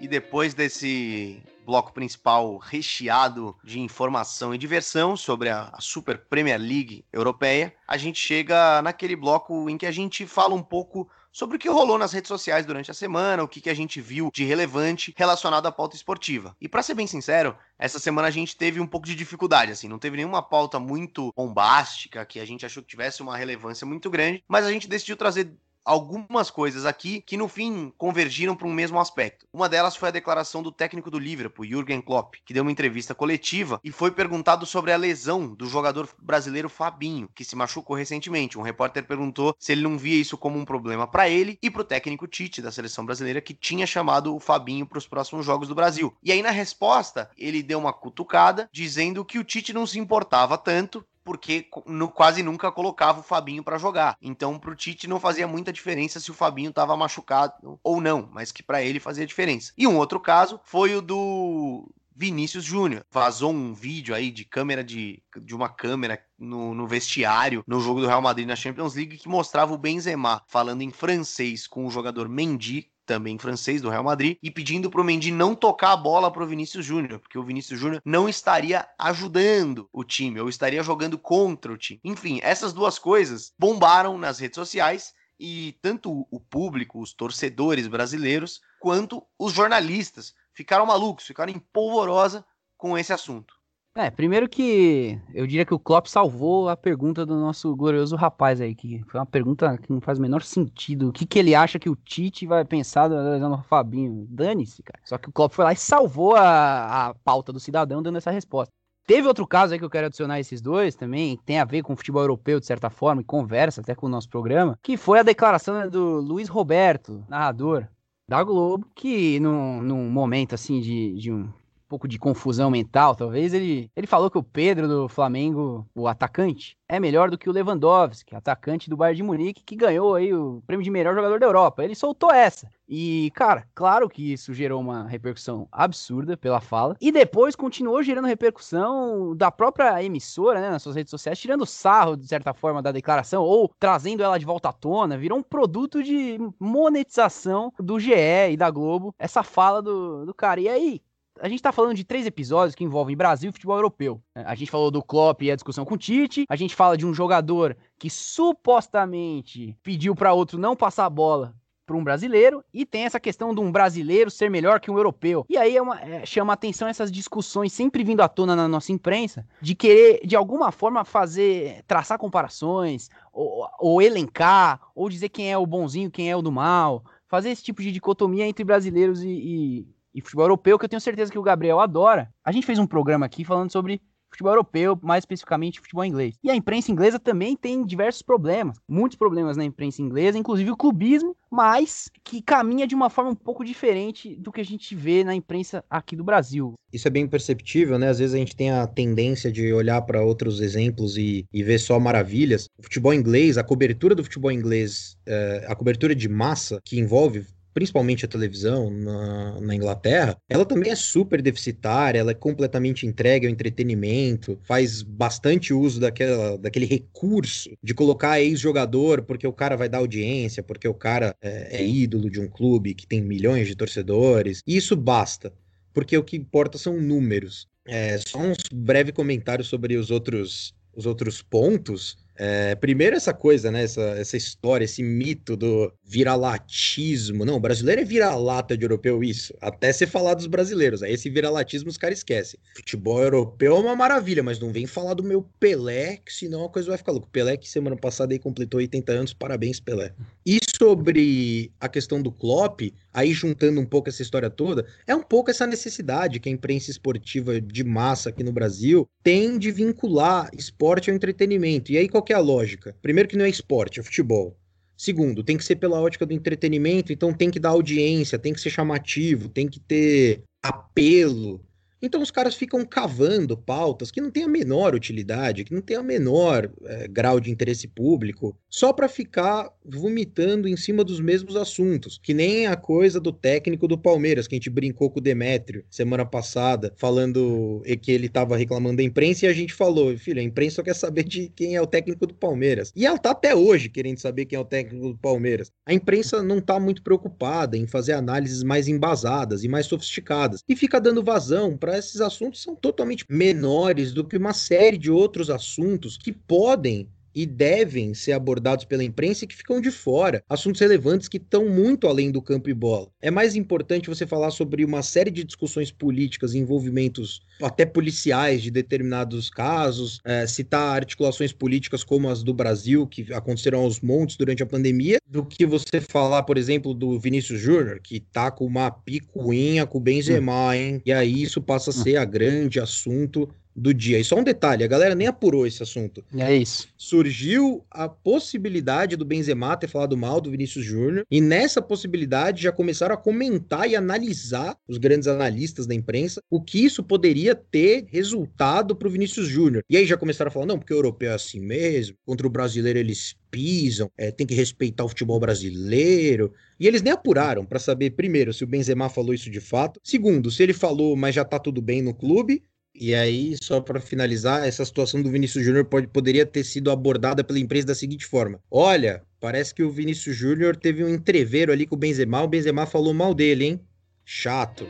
E depois desse bloco principal recheado de informação e diversão sobre a, Super Premier League europeia, a gente chega naquele bloco em que a gente fala um pouco sobre o que rolou nas redes sociais durante a semana, o que, que a gente viu de relevante relacionado à pauta esportiva. E para ser bem sincero, essa semana a gente teve um pouco de dificuldade, assim, não teve nenhuma pauta muito bombástica que a gente achou que tivesse uma relevância muito grande, mas a gente decidiu trazer algumas coisas aqui que no fim convergiram para um mesmo aspecto. Uma delas foi a declaração do técnico do Liverpool, Jürgen Klopp, que deu uma entrevista coletiva e foi perguntado sobre a lesão do jogador brasileiro Fabinho, que se machucou recentemente. Um repórter perguntou se ele não via isso como um problema para ele e para o técnico Tite da seleção brasileira que tinha chamado o Fabinho para os próximos jogos do Brasil. E aí na resposta, ele deu uma cutucada dizendo que o Tite não se importava tanto porque no, quase nunca colocava o Fabinho para jogar. Então, pro Tite não fazia muita diferença se o Fabinho tava machucado ou não, mas que para ele fazia diferença. E um outro caso foi o do Vinícius Júnior. Vazou um vídeo aí de câmera de, de uma câmera no, no, vestiário no jogo do Real Madrid na Champions League que mostrava o Benzema falando em francês com o jogador Mendy, também francês do Real Madrid, e pedindo pro Mendy não tocar a bola pro Vinícius Júnior, porque o Vinícius Júnior não estaria ajudando o time, ou estaria jogando contra o time. Enfim, essas duas coisas bombaram nas redes sociais e tanto o público, os torcedores brasileiros, quanto os jornalistas ficaram malucos, ficaram em polvorosa com esse assunto. É, primeiro que eu diria que o Klopp salvou a pergunta do nosso glorioso rapaz aí, que foi uma pergunta que não faz o menor sentido. O que, que ele acha que o Tite vai pensar do Fabinho? Dane-se, cara. Só que o Klopp foi lá e salvou a, a pauta do cidadão dando essa resposta. Teve outro caso aí que eu quero adicionar esses dois também, que tem a ver com o futebol europeu de certa forma, e conversa até com o nosso programa, que foi a declaração do Luiz Roberto, narrador da Globo, que num, num momento assim de, de um pouco de confusão mental, talvez, ele, ele falou que o Pedro do Flamengo, o atacante, é melhor do que o Lewandowski, atacante do Bayern de Munique, que ganhou aí o prêmio de melhor jogador da Europa. Ele soltou essa. E, cara, claro que isso gerou uma repercussão absurda pela fala. E depois continuou gerando repercussão da própria emissora, né, nas suas redes sociais, tirando sarro, de certa forma, da declaração, ou trazendo ela de volta à tona. Virou um produto de monetização do GE e da Globo, essa fala do, do cara. E aí, a gente tá falando de três episódios que envolvem Brasil e futebol europeu. A gente falou do Klopp e a discussão com o Tite, a gente fala de um jogador que supostamente pediu para outro não passar a bola para um brasileiro e tem essa questão de um brasileiro ser melhor que um europeu. E aí é uma, é, chama atenção essas discussões sempre vindo à tona na nossa imprensa de querer de alguma forma fazer traçar comparações ou, ou elencar ou dizer quem é o bonzinho, quem é o do mal, fazer esse tipo de dicotomia entre brasileiros e, e e futebol europeu, que eu tenho certeza que o Gabriel adora. A gente fez um programa aqui falando sobre futebol europeu, mais especificamente futebol inglês. E a imprensa inglesa também tem diversos problemas, muitos problemas na imprensa inglesa, inclusive o clubismo, mas que caminha de uma forma um pouco diferente do que a gente vê na imprensa aqui do Brasil. Isso é bem perceptível, né? Às vezes a gente tem a tendência de olhar para outros exemplos e, e, ver só maravilhas. O futebol inglês, a cobertura do futebol inglês, é, a cobertura de massa que envolve principalmente a televisão na, na, Inglaterra, ela também é super deficitária, ela é completamente entregue ao entretenimento, faz bastante uso daquela, daquele recurso de colocar ex-jogador porque o cara vai dar audiência, porque o cara é, é ídolo de um clube que tem milhões de torcedores. E isso basta, porque o que importa são números. É, só uns breve comentários sobre os outros, os outros pontos. É, primeiro essa coisa, né? Essa, essa história, esse mito do viralatismo. Não, brasileiro é vira-lata de europeu, isso. Até ser falar dos brasileiros. Aí esse viralatismo os caras esquecem. Futebol europeu é uma maravilha, mas não vem falar do meu Pelé, que senão a coisa vai ficar louca. Pelé que semana passada aí completou 80 anos, parabéns Pelé. E sobre a questão do Klopp, aí juntando um pouco essa história toda, é um pouco essa necessidade que a imprensa esportiva de massa aqui no Brasil tem de vincular esporte ao entretenimento. E aí qual é a lógica? Primeiro que não é esporte, é futebol. Segundo, tem que ser pela ótica do entretenimento, então tem que dar audiência, tem que ser chamativo, tem que ter apelo. Então os caras ficam cavando pautas que não têm a menor utilidade, que não têm a menor é, grau de interesse público, só para ficar vomitando em cima dos mesmos assuntos. Que nem a coisa do técnico do Palmeiras, que a gente brincou com o Demétrio semana passada, falando que ele estava reclamando da imprensa e a gente falou, filho, a imprensa só quer saber de quem é o técnico do Palmeiras. E ela tá até hoje querendo saber quem é o técnico do Palmeiras. A imprensa não tá muito preocupada em fazer análises mais embasadas e mais sofisticadas e fica dando vazão para esses assuntos são totalmente menores do que uma série de outros assuntos que podem e devem ser abordados pela imprensa e que ficam de fora. Assuntos relevantes que estão muito além do campo e bola. É mais importante você falar sobre uma série de discussões políticas, envolvimentos até policiais de determinados casos, é, citar articulações políticas como as do Brasil, que aconteceram aos montes durante a pandemia, do que você falar, por exemplo, do Vinícius Júnior, que tá com uma picuinha com o Benzema, hein? E aí isso passa a ser a grande assunto do dia. E só um detalhe, a galera nem apurou esse assunto. É isso. Surgiu a possibilidade do Benzema ter falado mal do Vinícius Júnior, e nessa possibilidade já começaram a comentar e analisar, os grandes analistas da imprensa, o que isso poderia ter resultado para o Vinícius Júnior. E aí já começaram a falar, não, porque o europeu é assim mesmo, contra o brasileiro eles pisam, é, tem que respeitar o futebol brasileiro. E eles nem apuraram para saber, primeiro, se o Benzema falou isso de fato, segundo, se ele falou, mas já tá tudo bem no clube, e aí, só para finalizar, essa situação do Vinícius Júnior pode, poderia ter sido abordada pela empresa da seguinte forma: Olha, parece que o Vinícius Júnior teve um entreveiro ali com o Benzema, o Benzema falou mal dele, hein? Chato.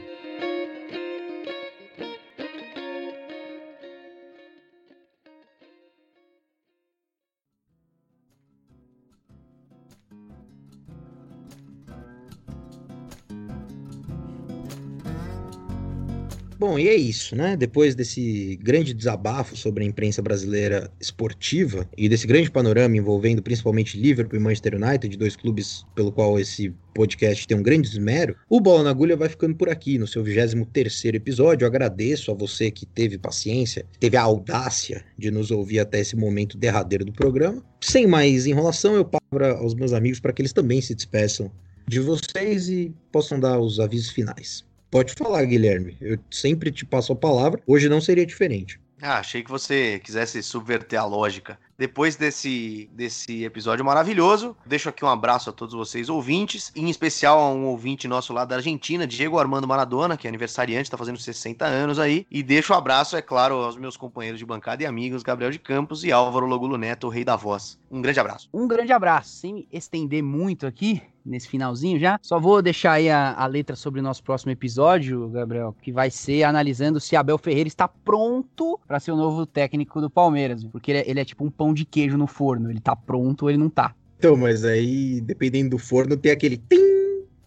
Bom, e é isso, né? Depois desse grande desabafo sobre a imprensa brasileira esportiva e desse grande panorama envolvendo principalmente Liverpool e Manchester United, dois clubes pelo qual esse podcast tem um grande esmero, o Bola na Agulha vai ficando por aqui no seu 23 episódio. Eu agradeço a você que teve paciência, teve a audácia de nos ouvir até esse momento derradeiro do programa. Sem mais enrolação, eu passo aos meus amigos para que eles também se despeçam de vocês e possam dar os avisos finais. Pode falar, Guilherme. Eu sempre te passo a palavra. Hoje não seria diferente. Ah, achei que você quisesse subverter a lógica. Depois desse, desse episódio maravilhoso, deixo aqui um abraço a todos vocês ouvintes, em especial a um ouvinte nosso lá da Argentina, Diego Armando Maradona, que é aniversariante, está fazendo 60 anos aí. E deixo um abraço, é claro, aos meus companheiros de bancada e amigos, Gabriel de Campos e Álvaro Logulo Neto, o rei da voz. Um grande abraço. Um grande abraço. Sem me estender muito aqui, nesse finalzinho já. Só vou deixar aí a, a, letra sobre o nosso próximo episódio, Gabriel, que vai ser analisando se Abel Ferreira está pronto para ser o novo técnico do Palmeiras, porque ele é, ele é, tipo um pão de queijo no forno, ele tá pronto ou ele não tá. Então, mas aí, dependendo do forno, tem aquele tim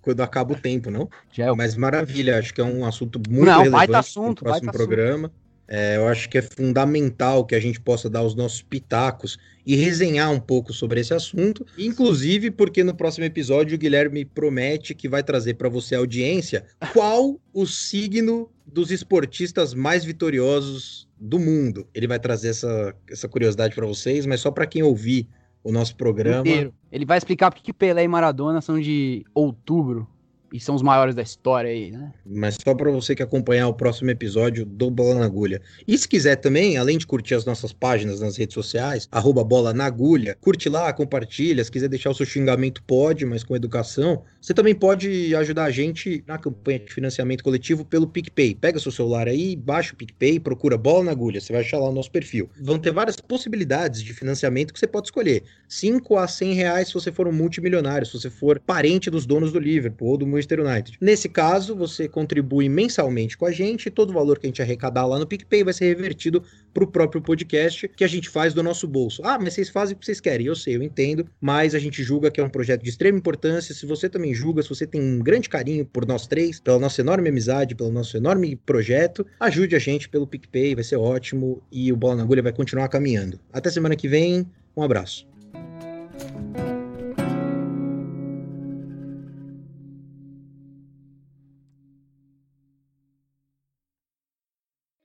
quando acaba o tempo, não? Já é. Mas maravilha, acho que é um assunto muito não, relevante assunto, no próximo programa. Assunto. É, eu acho que é fundamental que a gente possa dar os nossos pitacos e resenhar um pouco sobre esse assunto, inclusive porque no próximo episódio o Guilherme promete que vai trazer para você, audiência, qual o signo dos esportistas mais vitoriosos do mundo. Ele vai trazer essa, essa curiosidade para vocês, mas só para quem ouvir o nosso programa. Inteiro. Ele vai explicar porque que Pelé e Maradona são de outubro e são os maiores da história aí, né? Mas só para você que acompanhar o próximo episódio do Bola na Agulha. E se quiser também, além de curtir as nossas páginas nas redes sociais, arroba Bola na Agulha, curte lá, compartilha. Se quiser deixar o seu xingamento, pode, mas com educação. Você também pode ajudar a gente na campanha de financiamento coletivo pelo PicPay. Pega seu celular aí, baixa o PicPay, procura Bola na Agulha, você vai achar lá o nosso perfil. Vão ter várias possibilidades de financiamento que você pode escolher. 5 a 100 reais se você for um multimilionário, se você for parente dos donos do Liverpool ou do Manchester United. Nesse caso, você contribui mensalmente com a gente e todo o valor que a gente arrecadar lá no PicPay vai ser revertido para o próprio podcast que a gente faz do nosso bolso. Ah, mas vocês fazem o que vocês querem. Eu sei, eu entendo, mas a gente julga que é um projeto de extrema importância. Se você também julga, se você tem um grande carinho por nós três, pela nossa enorme amizade, pelo nosso enorme projeto, ajude a gente pelo PicPay, vai ser ótimo e o Bola na Agulha vai continuar caminhando. Até semana que vem, um abraço.